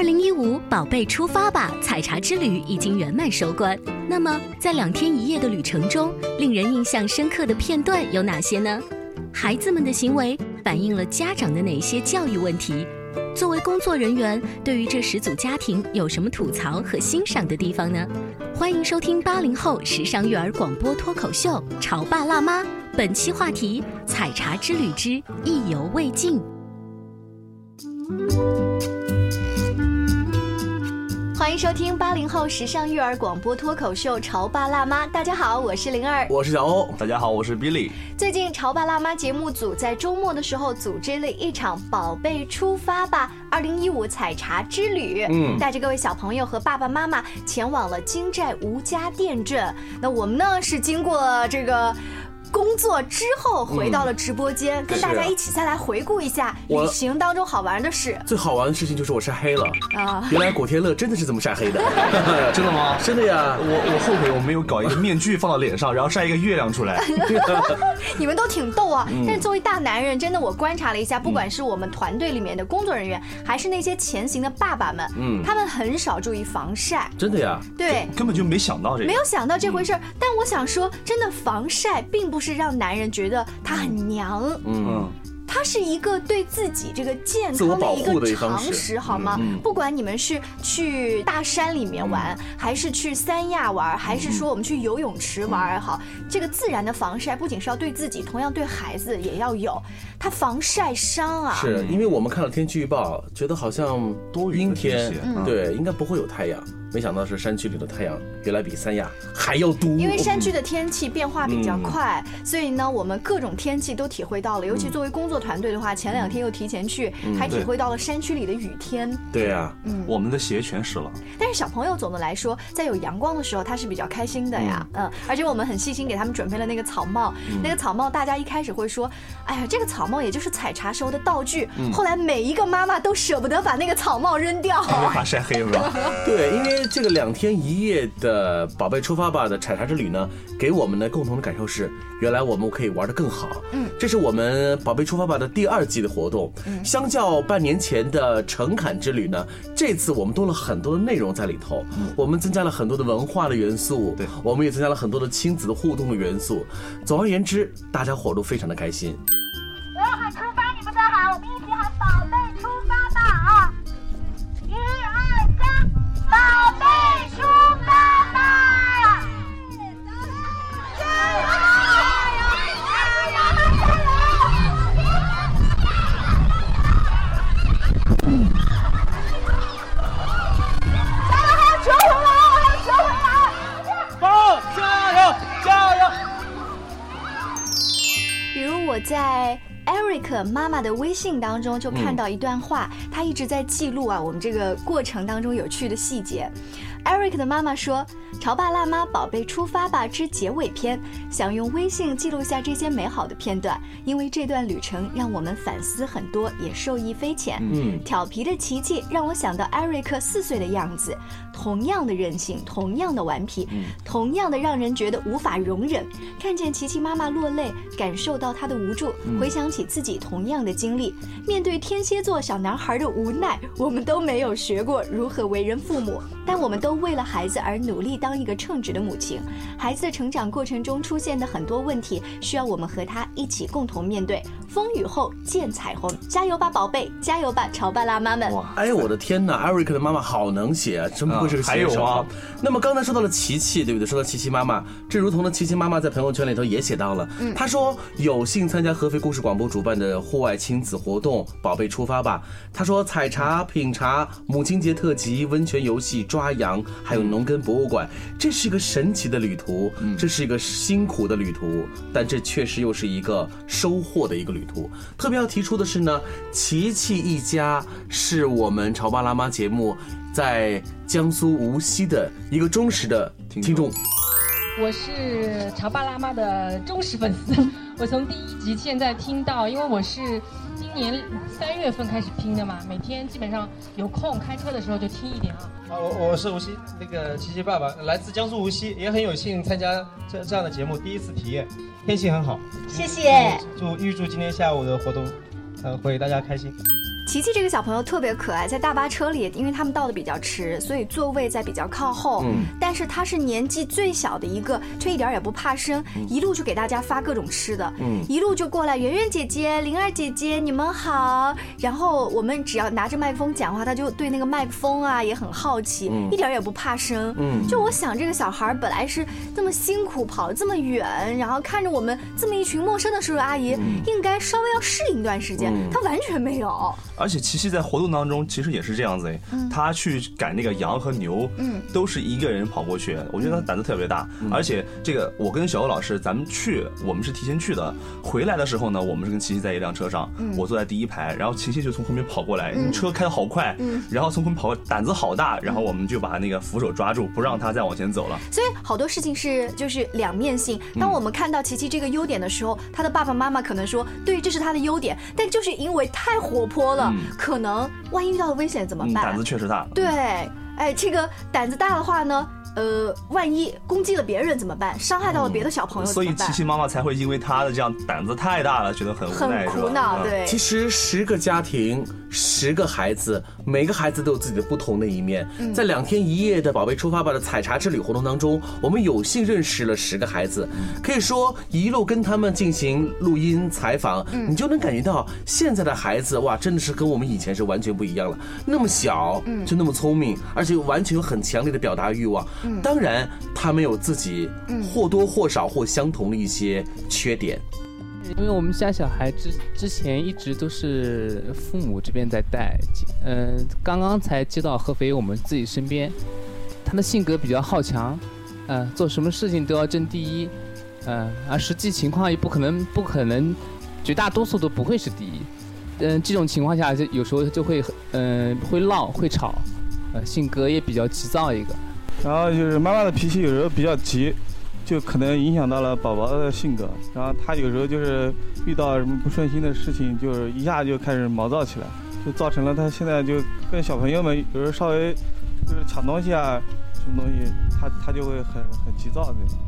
二零一五宝贝出发吧采茶之旅已经圆满收官。那么，在两天一夜的旅程中，令人印象深刻的片段有哪些呢？孩子们的行为反映了家长的哪些教育问题？作为工作人员，对于这十组家庭有什么吐槽和欣赏的地方呢？欢迎收听八零后时尚育儿广播脱口秀《潮爸辣妈》，本期话题：采茶之旅之意犹未尽。欢迎收听八零后时尚育儿广播脱口秀《潮爸辣妈》，大家好，我是灵儿，我是小欧，大家好，我是 Billy。最近《潮爸辣妈》节目组在周末的时候组织了一场“宝贝出发吧”二零一五采茶之旅，嗯，带着各位小朋友和爸爸妈妈前往了金寨吴家店镇。那我们呢是经过这个。工作之后回到了直播间，跟大家一起再来回顾一下旅行当中好玩的事。最好玩的事情就是我晒黑了啊！原来古天乐真的是这么晒黑的，真的吗？真的呀！我我后悔我没有搞一个面具放到脸上，然后晒一个月亮出来。你们都挺逗啊！但是作为大男人，真的我观察了一下，不管是我们团队里面的工作人员，还是那些前行的爸爸们，嗯，他们很少注意防晒。真的呀？对，根本就没想到这个，没有想到这回事儿。但我想说，真的防晒并不。是让男人觉得他很娘，嗯。它是一个对自己这个健康的一个常识，好吗？不管你们是去大山里面玩，还是去三亚玩，还是说我们去游泳池玩也好，这个自然的防晒不仅是要对自己，同样对孩子也要有。它防晒伤啊！是因为我们看了天气预报，觉得好像多阴天，对，应该不会有太阳。没想到是山区里的太阳，原来比三亚还要毒。因为山区的天气变化比较快，所以呢，我们各种天气都体会到了。尤其作为工作团队的话，前两天又提前去，还体会到了山区里的雨天。对呀，嗯，我们的鞋全湿了。但是小朋友总的来说，在有阳光的时候，他是比较开心的呀。嗯，而且我们很细心给他们准备了那个草帽。那个草帽，大家一开始会说：“哎呀，这个草帽也就是采茶时候的道具。”后来每一个妈妈都舍不得把那个草帽扔掉，怕晒黑是吧？对，因为。这个两天一夜的“宝贝出发吧”的采茶之旅呢，给我们的共同的感受是，原来我们可以玩得更好。嗯，这是我们“宝贝出发吧”的第二季的活动。嗯，相较半年前的诚恳之旅呢，这次我们多了很多的内容在里头。嗯，我们增加了很多的文化的元素。对，我们也增加了很多的亲子的互动的元素。总而言之，大家伙都非常的开心。我要喊出发，你们再喊，我们一起喊“宝贝出发吧”啊！宝贝，猪妈妈。加油！加油！加油！加油！加油！加油！加油！加油！加油！加油！比如我在。Eric 妈妈的微信当中就看到一段话，他一直在记录啊我们这个过程当中有趣的细节。Eric 的妈妈说：“潮爸辣妈，宝贝出发吧之结尾篇，想用微信记录下这些美好的片段，因为这段旅程让我们反思很多，也受益匪浅。嗯，调皮的琪琪让我想到 Eric 四岁的样子，同样的任性，同样的顽皮，同样的让人觉得无法容忍。看见琪琪妈妈落泪，感受到她的无助，回想起自己同样的经历，面对天蝎座小男孩的无奈，我们都没有学过如何为人父母。”但我们都为了孩子而努力，当一个称职的母亲。孩子的成长过程中出现的很多问题，需要我们和他一起共同面对。风雨后见彩虹，加油吧，宝贝，加油吧，潮爸辣妈们！哇，哎呦我的天呐，艾瑞克的妈妈好能写啊，真不愧是个写手啊还有啊。那么刚才说到了琪琪，对不对？说到琪琪妈妈，这如同呢，琪琪妈妈在朋友圈里头也写到了，嗯她说有幸参加合肥故事广播主办的户外亲子活动“宝贝出发吧”。她说采茶、品茶、母亲节特辑、温泉游戏、抓羊，还有农耕博物馆，这是一个神奇的旅途，这是一个辛苦的旅途，但这确实又是一个收获的一个旅特别要提出的是呢，琪琪一家是我们潮爸辣妈节目在江苏无锡的一个忠实的听众。我是潮爸辣妈的忠实粉丝，我从第一集现在听到，因为我是今年三月份开始听的嘛，每天基本上有空开车的时候就听一点啊。啊，我我是无锡那个琪琪爸爸，来自江苏无锡，也很有幸参加这这样的节目，第一次体验，天气很好，谢谢。祝预祝今天下午的活动，呃，会大家开心。琪琪这个小朋友特别可爱，在大巴车里，因为他们到的比较迟，所以座位在比较靠后。嗯但是他是年纪最小的一个，却一点儿也不怕生，一路就给大家发各种吃的，嗯一路就过来，圆圆姐姐、灵儿姐姐，你们好。然后我们只要拿着麦克风讲话，他就对那个麦克风啊也很好奇，嗯一点儿也不怕生。嗯就我想这个小孩儿本来是这么辛苦跑了这么远，然后看着我们这么一群陌生的叔叔阿姨，应该稍微要适应一段时间，嗯他完全没有。而且琪琪在活动当中其实也是这样子哎，他去赶那个羊和牛，嗯。都是一个人跑过去，我觉得他胆子特别大。而且这个我跟小欧老师咱们去，我们是提前去的，回来的时候呢，我们是跟琪琪在一辆车上，我坐在第一排，然后琪琪就从后面跑过来，车开的好快，然后从后面跑胆子好大，然后我们就把那个扶手抓住，不让他再往前走了。所以好多事情是就是两面性。当我们看到琪琪这个优点的时候，他的爸爸妈妈可能说，对，这是他的优点，但就是因为太活泼了，可能万一遇到了危险怎么嗯，办？胆子确实大。对，哎，这个胆子大的话呢，呃，万一攻击了别人怎么办？伤害到了别的小朋友怎所以？琪琪妈妈才会因为他的这样胆子太大了，觉得很无很？苦恼，嗯对。其实十个家庭，十个孩子，每个孩子都有自己的不同的一面。在两天一夜的“宝贝出发吧”的采茶之旅活动当中，我们有幸认识了十个孩子，可以说一路跟他们进行录音采访，你就能感觉到现在的孩子哇，真的是跟我们以前是完全不一样了。那么小，就那么聪明，而且完全有很强烈的表达欲望。当然，他们有自己或多或少或相同的一些缺点。因为我们家小孩之之前一直都是父母这边在带，嗯、刚刚才接到合肥我们自己身边，他的性格比较好强，嗯、做什么事情都要争第一，嗯、而实际情况也不可能不可能，绝大多数都不会是第一，嗯、这种情况下就有时候就会嗯、会闹会吵，呃，性格也比较急躁一个。然后就是妈妈的脾气有时候比较急，就可能影响到了宝宝的性格。然后他有时候就是遇到什么不顺心的事情，就是一下就开始毛躁起来，就造成了他现在就跟小朋友们有时候稍微就是抢东西啊，什么东西，他他就会很很急躁那种。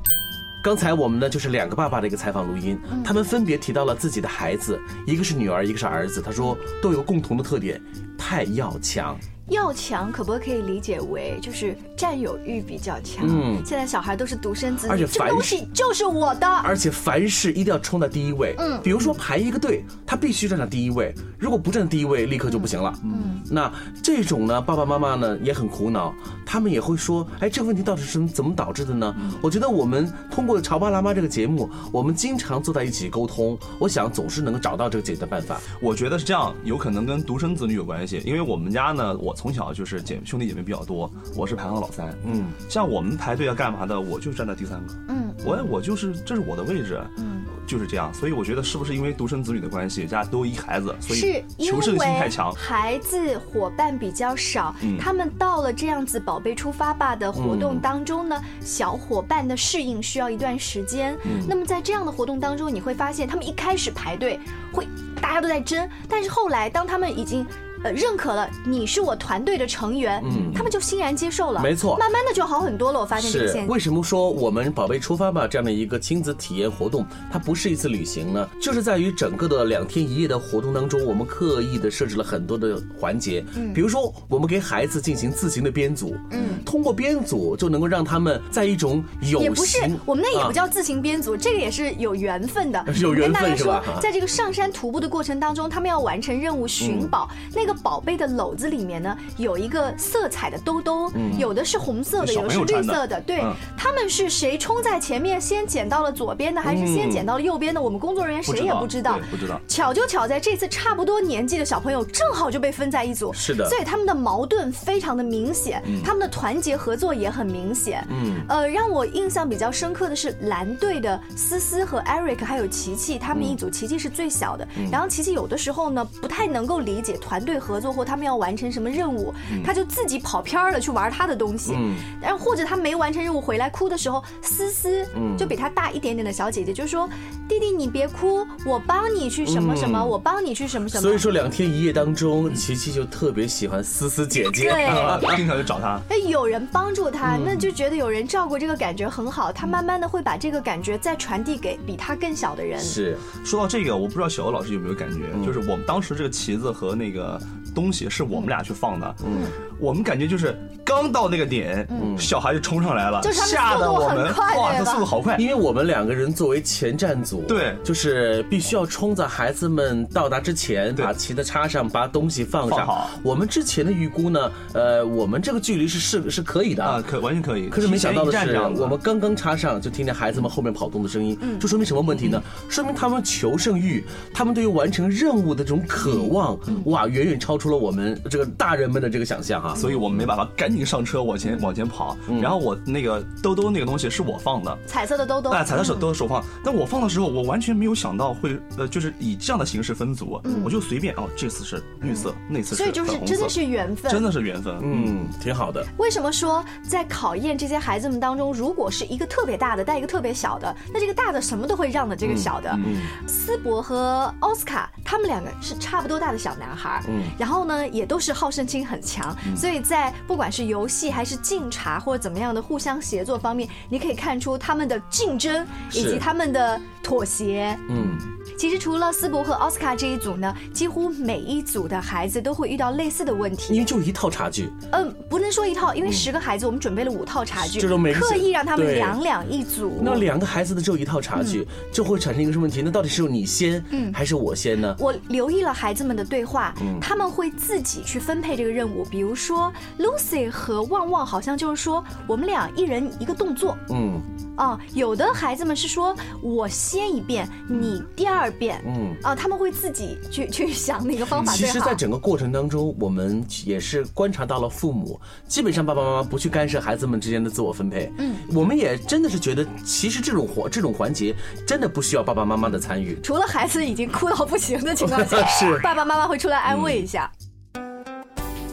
刚才我们呢就是两个爸爸的一个采访录音，他们分别提到了自己的孩子，一个是女儿，一个是儿子。他说都有共同的特点，太要强。要强可不可以理解为就是占有欲比较强？嗯现在小孩都是独生子女，而且这个东凡事西就是我的。而且凡事一定要冲在第一位。嗯比如说排一个队，他必须站在第一位，如果不站第一位，立刻就不行了。嗯，那这种呢，爸爸妈妈呢也很苦恼，他们也会说，哎，这个问题到底是怎么导致的呢？我觉得我们通过《潮爸辣妈》这个节目，我们经常坐在一起沟通，我想总是能够找到这个解决的办法。我觉得是这样，有可能跟独生子女有关系，因为我们家呢，我从小就是姐兄弟姐妹比较多，我是排行老三。嗯，像我们排队要干嘛的，我就站在第三个。嗯，我我就是这是我的位置。嗯，就是这样。所以我觉得是不是因为独生子女的关系，家都一孩子，所是以因求胜心太为强。孩子伙伴比较少，嗯他们到了这样子“宝贝出发吧”的活动嗯当中呢，小伙伴的适应需要一段时间。嗯那么在这样的活动当中，你会发现他们一开始排队会大家都在争，但是后来当他们已经呃认可了你是我团队的成员，嗯他们就欣然接受了。没错慢慢的就好很多了。我发现这个现为什么说我们“宝贝出发吧”这样的一个亲子体验活动，它不是一次旅行呢？就是在于整个的两天一夜的活动当中，我们刻意的设置了很多的环节，嗯比如说我们给孩子进行自行的编组，嗯，通过编组就能够让他们在一种有也不是，我们那也不啊叫自行编组，这个也是有缘分的。有缘分是吧啊，在这个上山徒步的过程当中，他们要完成任务寻宝。嗯那个宝贝的篓子里面呢，有一个色彩的兜兜，嗯有的是红色的，小有的是绿色的。对嗯，他们是谁冲在前面先捡到了左边的，还是先嗯捡到了右边的？我们工作人员谁也不知道对。不知道。巧就巧在这次差不多年纪的小朋友正好就被分在一组，是的所以他们的矛盾非常的明显，嗯他们的团结合作也很明显。嗯呃，让我印象比较深刻的是蓝队的思思和 Eric 还有琪琪，他们一组，琪琪是最小的。嗯然后琪琪有的时候呢不太能够理解团队合作或他们要完成什么任务，他就自己跑偏儿了去玩他的东西。嗯然后或者他没完成任务回来哭的时候，思思嗯就比他大一点点的小姐姐就说：“弟弟你别哭，我帮你去什么什么，嗯我帮你去什么什么。”所以说两天一夜当中，琪琪就特别喜欢思思姐姐。对经常就找她。哎，有人帮助他，嗯那就觉得有人照顾，这个感觉很好。他慢慢的会把这个感觉再传递给比他更小的人。是，说到这个，我不知道小欧老师有没有感觉，嗯就是我们当时这个旗子和那个东西是我们俩去放的，嗯，我们感觉就是刚到那个点，嗯。小孩就冲上来了，就是吓得我们哇，他速度好快，因为我们两个人作为前站组，对。就是必须要冲在孩子们到达之前，把旗子插上，把东西放上。放好。我们之前的预估呢，呃，我们这个距离是是是可以的啊，可完全可以。可是没想到的是我们刚刚插上，就听见孩子们后面跑动的声音，这说明什么问题呢？说明他们求胜欲，他们对于完成任务的这种渴望，哇，远远超出了我们这个大人们的这个想象啊！所以我们没办法，赶紧上车往前往前跑。然后我那个兜兜那个东西是我放的，彩色的兜兜，哎，彩色手都是手放，但我放的时候，我完全没有想到会呃，就是以这样的形式分组，我就随便哦，这次是绿色，那次是所以就是真的是缘分，真的是缘分，嗯，挺好的。为什么说在考验这些孩子们当中，如果是一个特别大的带一个特别小的，那这个大的什么都会让的这个小的？嗯斯伯和奥斯卡他们两个是差不多大的小男孩，嗯然后呢也都是好胜心很强，所以在不管是游戏还是敬茶或者怎么样的互相协作方面，你可以看出他们的竞争以及他们的妥协。嗯，其实除了斯伯和奥斯卡这一组呢，几乎每一组的孩子都会遇到类似的问题。因为就一套茶具，嗯，不能说一套，因为十个孩子我们准备了五套茶具，这种每刻意让他们两两一组。那两个孩子的只有一套茶具，就会产生一个什么问题？那到底是你先，嗯还是我先呢？我留意了孩子们的对话，嗯他们会自己去分配这个任务。比如说，Lucy 和旺旺好像就是说，我们俩一人一个动作嗯啊。有的孩子们是说我先一遍，你第二遍，嗯。啊，他们会自己去去想哪个方法其实，在整个过程当中，我们也是观察到了父母，基本上爸爸妈妈不去干涉孩子们之间的自我分配。嗯，我们也真的是觉得，其实这种活这种环节真的不需要爸爸妈妈的参与。除了孩子已经哭到不行的情况下，是爸爸妈妈会出来安慰一下。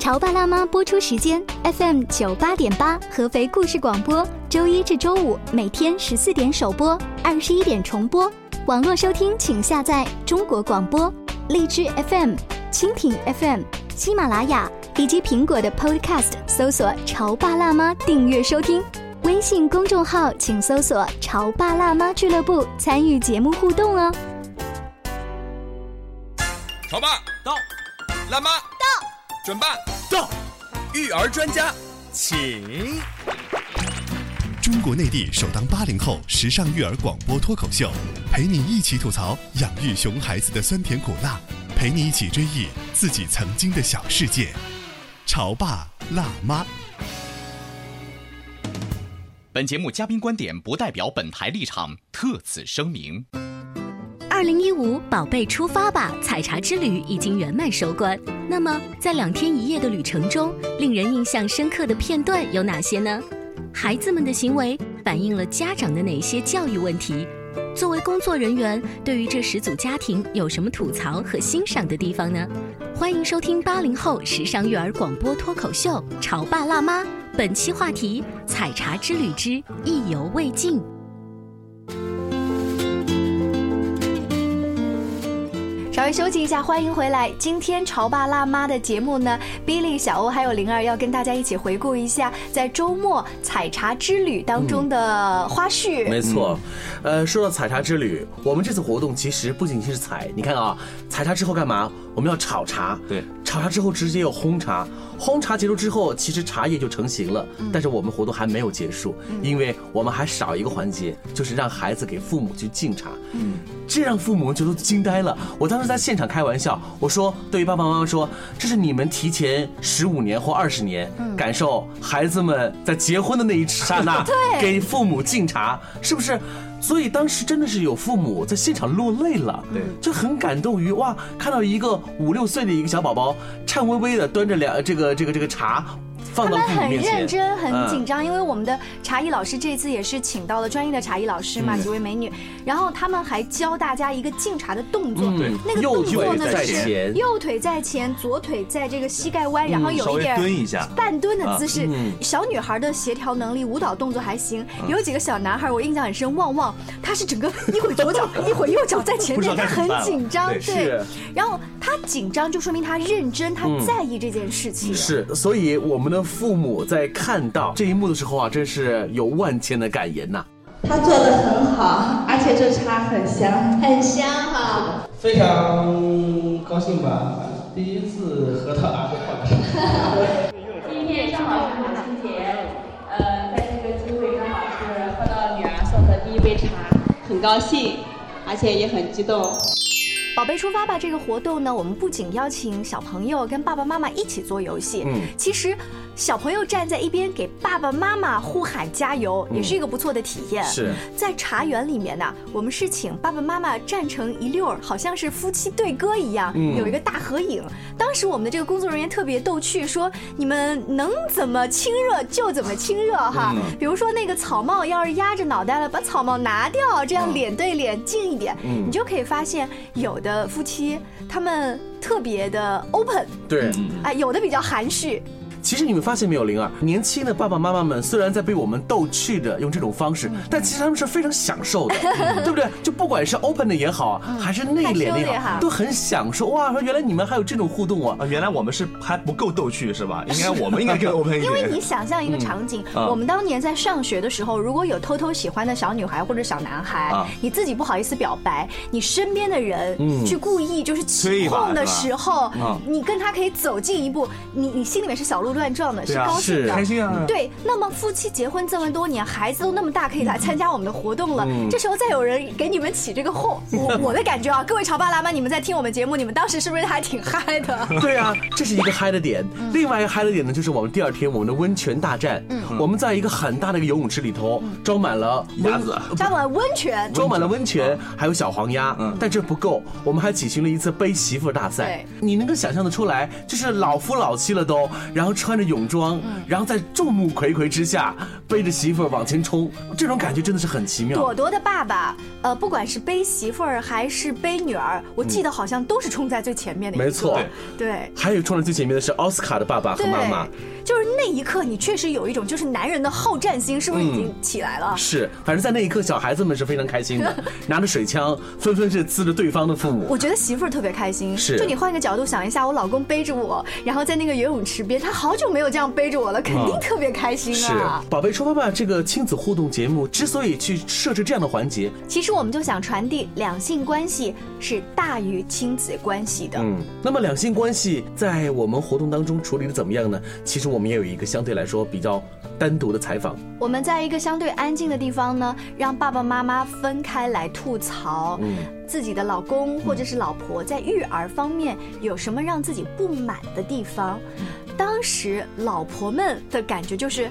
潮爸辣妈播出时间：FM 九八点八，合肥故事广播，周一至周五每天十四点首播，二十一点重播。网络收听请下载中国广播、荔枝 FM、蜻蜓 FM、喜马拉雅以及苹果的 Podcast，搜索“潮爸辣妈”订阅收听。微信公众号请搜索“潮爸辣妈俱乐部”，参与节目互动哦。潮爸到，辣妈到，准爸到，育儿专家请。中国内地首档八零后时尚育儿广播脱口秀，陪你一起吐槽养育熊孩子的酸甜苦辣，陪你一起追忆自己曾经的小世界。潮爸辣妈。本节目嘉宾观点不代表本台立场，特此声明。二零一五宝贝出发吧采茶之旅已经圆满收官。那么，在两天一夜的旅程中，令人印象深刻的片段有哪些呢？孩子们的行为反映了家长的哪些教育问题？作为工作人员，对于这十组家庭有什么吐槽和欣赏的地方呢？欢迎收听八零后时尚育儿广播脱口秀《潮爸辣妈》，本期话题：采茶之旅之意犹未尽。微休息一下，欢迎回来。今天潮爸辣妈的节目呢，Billy、小欧还有灵儿要跟大家一起回顾一下在周末采茶之旅当中的花絮。没错，呃，说到采茶之旅，我们这次活动其实不仅仅是采，你看啊，采茶之后干嘛？我们要炒茶，对，炒茶之后直接有烘茶，烘茶结束之后，其实茶叶就成型了。但是我们活动还没有结束，因为我们还少一个环节，就是让孩子给父母去敬茶。嗯，这让父母就都惊呆了。我当时在现场开玩笑，我说对于爸爸妈妈说，这是你们提前十五年或二十年感受孩子们在结婚的那一刹那，给父母敬茶，是不是？所以当时真的是有父母在现场落泪了，对，就很感动于哇，看到一个五六岁的一个小宝宝颤巍巍的端着两这个这个这个茶。放到他们很认真，很紧嗯。张，因为我们的茶艺老师这次也是请到了专业的茶艺老师嘛，嗯几位美女，然后他们还教大家一个敬茶的动作那个动作呢是右腿在前，左腿在这个膝盖弯，然后有一点蹲一下半蹲的姿势。小女孩的协调能力、舞蹈动作还行，嗯有几个小男孩我印象很深，旺旺他是整个一会左脚 一会右脚在前面，他很紧张，对然后他紧张就说明他认真，他嗯在意这件事情。是，所以我们的父母在看到这一幕的时候啊，真是有万千的感言呐、他做的很好，而且这茶很香，很香哈。非常高兴吧，第一次喝到阿贝花的。今天正好是母亲节，呃，在这个机会刚好是喝到女儿送的第一杯茶，很高兴，而且也很激动。宝贝出发吧！这个活动呢，我们不仅邀请小朋友跟爸爸妈妈一起做游戏，嗯其实小朋友站在一边给爸爸妈妈呼喊加油，嗯也是一个不错的体验。是在茶园里面呢，我们是请爸爸妈妈站成一溜儿，好像是夫妻对歌一样，嗯有一个大合影。当时我们的这个工作人员特别逗趣，说你们能怎么亲热就怎么亲热哈。嗯比如说那个草帽要是压着脑袋了，把草帽拿掉，这样脸对脸近一点，嗯你就可以发现有的夫妻他们特别的 open，对，哎，有的比较含蓄。其实你们发现没有，灵儿，年轻的爸爸妈妈们虽然在被我们逗趣的用这种方式，但其实他们是非常享受的，对不对？就不管是 open 的也好，还是内敛的也好，都很享受。哇，说原来你们还有这种互动啊！啊，原来我们是还不够逗趣是吧？应该我们应该更 open 一点。因为你想象一个场景，我们当年在上学的时候，如果有偷偷喜欢的小女孩或者小男孩，啊你自己不好意思表白，你身边的人嗯去故意就是起哄的时候啊，你跟他可以走近一步，你你心里面是小鹿乱撞的，是高兴的，是开心啊。对，那么夫妻结婚这么多年，孩子都那么大，可以来参加我们的活动了，嗯。这时候再有人给你们起这个哄，我 我的感觉啊，各位潮爸辣妈，你们在听我们节目，你们当时是不是还挺嗨的？对啊，这是一个嗨的点。另外一个嗨的点呢，就是我们第二天我们的温泉大战。嗯。我们在一个很大的一个游泳池里头，装满了鸭子，装满温泉，装满了温泉，还有小黄鸭。嗯。但这不够，我们还举行了一次背媳妇大赛。你能够想象的出来，就是老夫老妻了都，然后穿着泳装，然后在众目睽睽之下背着媳妇儿往前冲，这种感觉真的是很奇妙。朵朵的爸爸，呃，不管是背媳妇儿还是背女儿，我记得好像都是冲在最前面的一个。没错，对。还有冲在最前面的是奥斯卡的爸爸和妈妈。就是那一刻，你确实有一种就是男人的好战心，是不是已经起来了？是，反正在那一刻，小孩子们是非常开心的，拿着水枪，纷纷是呲着对方的父母。我觉得媳妇儿特别开心，是就你换一个角度想一下，我老公背着我，然后在那个游泳池边，他好久没有这样背着我了，肯定特别开心啊是啊。，宝贝出发吧！这个亲子互动节目之所以去设置这样的环节，其实我们就想传递两性关系是大于亲子关系的。嗯，那么两性关系在我们活动当中处理的怎么样呢？其实我们也有一个相对来说比较单独的采访。我们在一个相对安静的地方呢，让爸爸妈妈分开来吐槽，嗯自己的老公或者是老婆在育儿方面有什么让自己不满的地方。当时老婆们的感觉就是。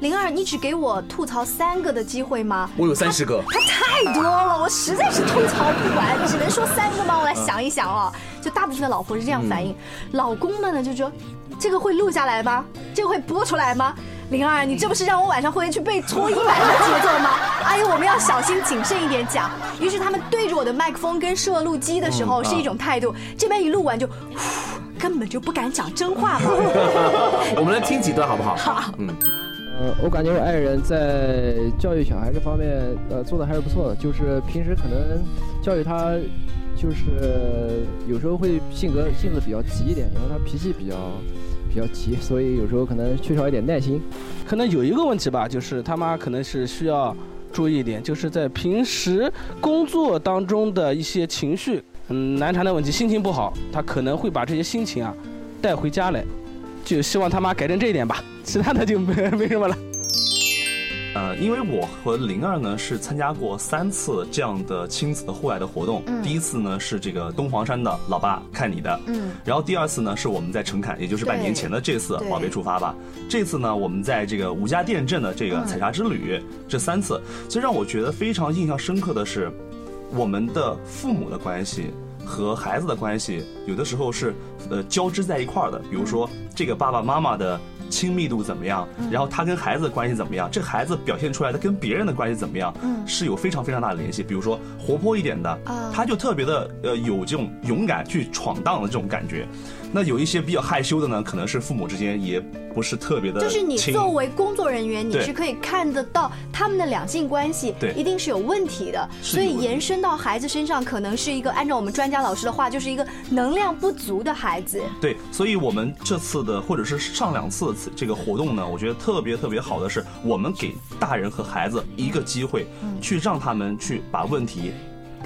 灵儿，你只给我吐槽三个的机会吗？我有三十个，他太多了，我实在是吐槽不完，只能说三个吗？我来想一想啊，就大部分的老婆是这样反应，老公们呢就说，这个会录下来吗？这个会播出来吗？灵儿，你这不是让我晚上回去背搓衣板的节奏吗？哎呦，我们要小心谨慎一点讲。于是他们对着我的麦克风跟摄录机的时候嗯是一种态度，这边一录完就，根本就不敢讲真话嘛。我们来听几段好不好？好，嗯，呃，我感觉我爱人在教育小孩这方面，呃，做的还是不错的。就是平时可能教育他就是有时候会性格性子比较急一点，因为他脾气比较比较急，所以有时候可能缺少一点耐心。可能有一个问题吧，就是他妈可能是需要注意一点，就是在平时工作当中的一些情绪，嗯，难缠的问题，心情不好，他可能会把这些心情啊带回家来，就希望他妈改正这一点吧，其他的就没 没什么了。呃，因为我和灵儿呢是参加过三次这样的亲子的户外的活动。嗯第一次呢是这个东黄山的老爸看你的，嗯然后第二次呢是我们在陈坎，也就是半年前的这次对宝贝出发吧。这次呢我们在这个吴家店镇的这个嗯采茶之旅，这三次，其实让我觉得非常印象深刻的是，我们的父母的关系。和孩子的关系有的时候是呃交织在一块儿的，比如说这个爸爸妈妈的亲密度怎么样，然后他跟孩子的关系怎么样，这孩子表现出来的跟别人的关系怎么样，嗯是有非常非常大的联系。比如说活泼一点的啊，他就特别的呃有这种勇敢去闯荡的这种感觉。那有一些比较害羞的呢，可能是父母之间也不是特别的就是你作为工作人员，你是可以看得到他们的两性关系对一定是有问题的，所以延伸到孩子身上，可能是一个按照我们专家老师的话，就是一个能量不足的孩子。对，所以我们这次的或者是上两次的这个活动呢，我觉得特别特别好的是，我们给大人和孩子一个机会，去让他们去把问题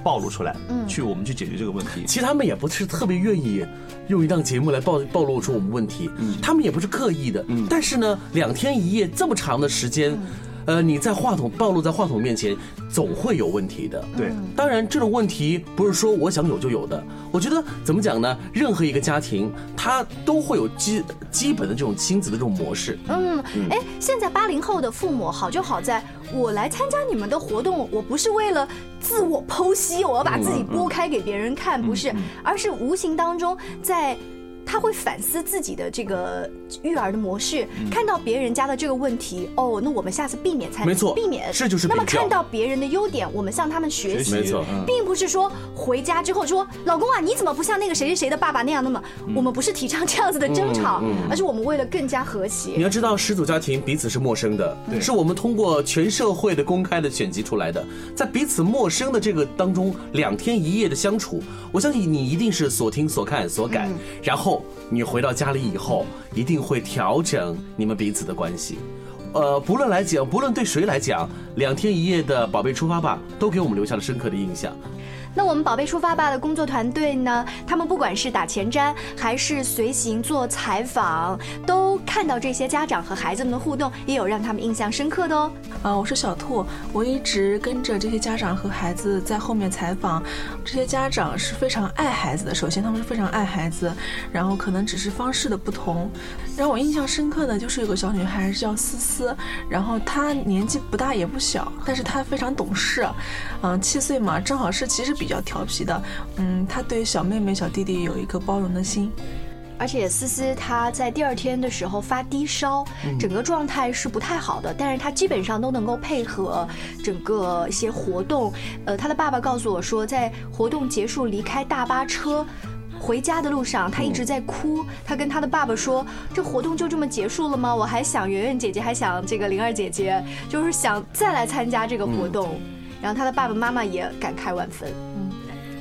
暴露出来，嗯去我们去解决这个问题。其实他们也不是特别愿意用一档节目来暴暴露出我们问题，嗯他们也不是刻意的。嗯但是呢，两天一夜这么长的时间，呃，你在话筒暴露在话筒面前，总会有问题的。对，当然这种问题不是说我想有就有的。我觉得怎么讲呢？任何一个家庭，他都会有基基本的这种亲子的这种模式。嗯嗯，哎，现在八零后的父母好就好在，我来参加你们的活动，我不是为了自我剖析，我要把自己剥开给别人看，不是，而是无形当中在。他会反思自己的这个育儿的模式，看到别人家的这个问题，哦，那我们下次避免才没错避免。这就是那么看到别人的优点，我们向他们学习，没错嗯并不是说回家之后说老公啊，你怎么不像那个谁谁谁的爸爸那样那么？我们不是提倡这样子的争吵而是我们为了更加和谐。你要知道，始祖家庭彼此是陌生的，是我们通过全社会的公开的选集出来的。在彼此陌生的这个当中，两天一夜的相处，我相信你一定是所听所看所感，然后你回到家里以后，一定会调整你们彼此的关系。呃，不论来讲，不论对谁来讲，两天一夜的《宝贝出发吧》都给我们留下了深刻的印象。那我们宝贝出发吧的工作团队呢，他们不管是打前瞻还是随行做采访，都看到这些家长和孩子们的互动，也有让他们印象深刻的哦。啊，我是小兔，我一直跟着这些家长和孩子在后面采访。这些家长是非常爱孩子的，首先他们是非常爱孩子，然后可能只是方式的不同。让我印象深刻的就是有个小女孩叫思思，然后她年纪不大也不小，但是她非常懂事，嗯，七岁嘛，正好是其实比较调皮的，嗯，他对小妹妹小弟弟有一颗包容的心。而且思思她在第二天的时候发低烧，整个状态是不太好的，但是她基本上都能够配合整个一些活动。呃，她的爸爸告诉我说，在活动结束离开大巴车。回家的路上，她一直在哭。她跟她的爸爸说：“这活动就这么结束了吗？我还想圆圆姐姐，还想这个灵儿姐姐，就是想再来参加这个活动。然后他的爸爸妈妈也感慨万分。嗯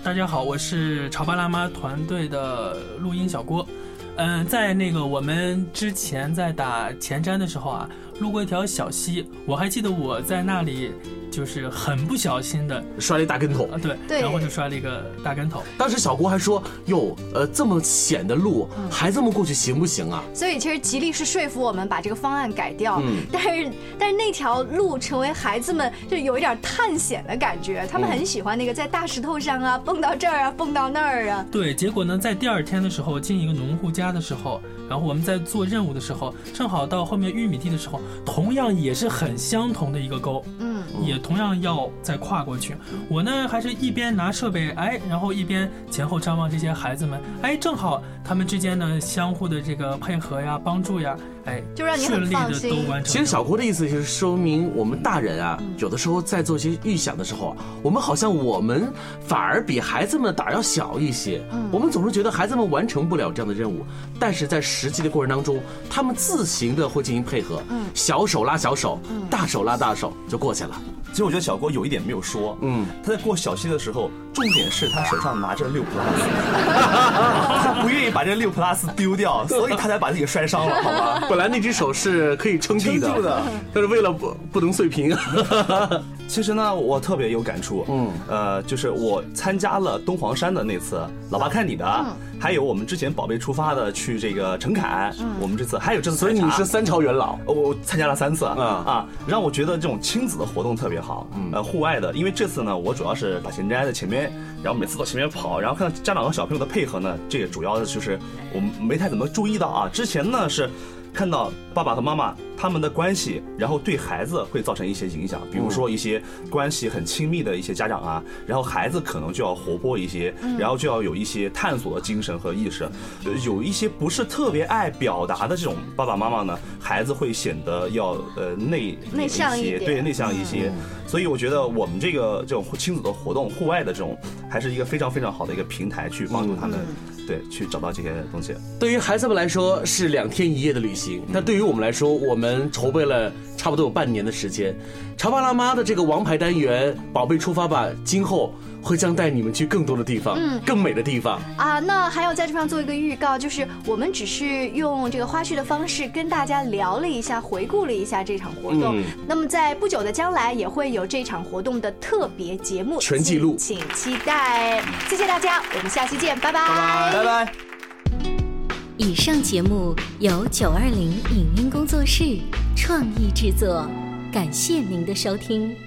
大家好，我是潮爸辣妈团队的录音小郭。嗯，在那个我们之前在打前瞻的时候啊，路过一条小溪，我还记得我在那里就是很不小心的摔了一大跟头啊，对，对然后就摔了一个大跟头。当时小郭还说：“哟，呃，这么险的路，孩子们过去行不行啊？”所以其实极力是说服我们把这个方案改掉，嗯但是但是那条路成为孩子们就有一点探险的感觉，他们很喜欢那个在大石头上啊蹦到这儿啊蹦到那儿啊。对，结果呢，在第二天的时候进一个农户家的时候，然后我们在做任务的时候，正好到后面玉米地的时候，同样也是很相同的一个沟，嗯，也同样要再跨过去。我呢，还是一边拿设备，哎，然后一边前后张望这些孩子们，哎，正好他们之间呢相互的这个配合呀、帮助呀，哎，就让你很放心都完成。其实小郭的意思就是说明我们大人啊，有的时候在做一些预想的时候啊，我们好像我们反而比孩子们的胆儿要小一些。嗯我们总是觉得孩子们完成不了这样的任务，但是在实际的过程当中，他们自行的会进行配合，嗯小手拉小手，大手拉大手就过去了。其实我觉得小郭有一点没有说，嗯，他在过小溪的时候，重点是他手上拿着六 plus，他不愿意把这六 plus 丢掉，所以他才把自己摔伤了，好吧？本来那只手是可以撑地的，但是为了不不能碎屏。其实呢，我特别有感触，嗯，呃，就是我参加了东黄山的那次，老爸看你的，还有我们之前宝贝出发的去这个陈凯，我们这次还有这次，所以你是三朝元老，我参加了三次，啊，让我觉得这种亲子的活动特别好，呃，户外的，因为这次呢，我主要是把钱摘在前面，然后每次到前面跑，然后看到家长和小朋友的配合呢，这个主要的就是我们没太怎么注意到啊，之前呢是。看到爸爸和妈妈他们的关系，然后对孩子会造成一些影响，比如说一些关系很亲密的一些家长啊，然后孩子可能就要活泼一些，嗯。然后就要有一些探索的精神和意识。呃有一些不是特别爱表达的这种爸爸妈妈呢，孩子会显得要呃内内向一些，对内向一些。所以我觉得我们这个这种亲子的活动，户外的这种，还是一个非常非常好的一个平台，去帮助他们，对，去找到这些东西。对于孩子们来说是两天一夜的旅行，但对于我们来说，我们筹备了差不多有半年的时间。潮爸辣妈的这个王牌单元“宝贝出发吧”，今后会将带你们去更多的地方，嗯更美的地方。啊，那还有在这上做一个预告，就是我们只是用这个花絮的方式跟大家聊了一下，回顾了一下这场活动。嗯那么在不久的将来也会有这场活动的特别节目全记录请请期待。谢谢大家，我们下期见，拜拜，拜拜。以上节目由九二零影音工作室创意制作，感谢您的收听。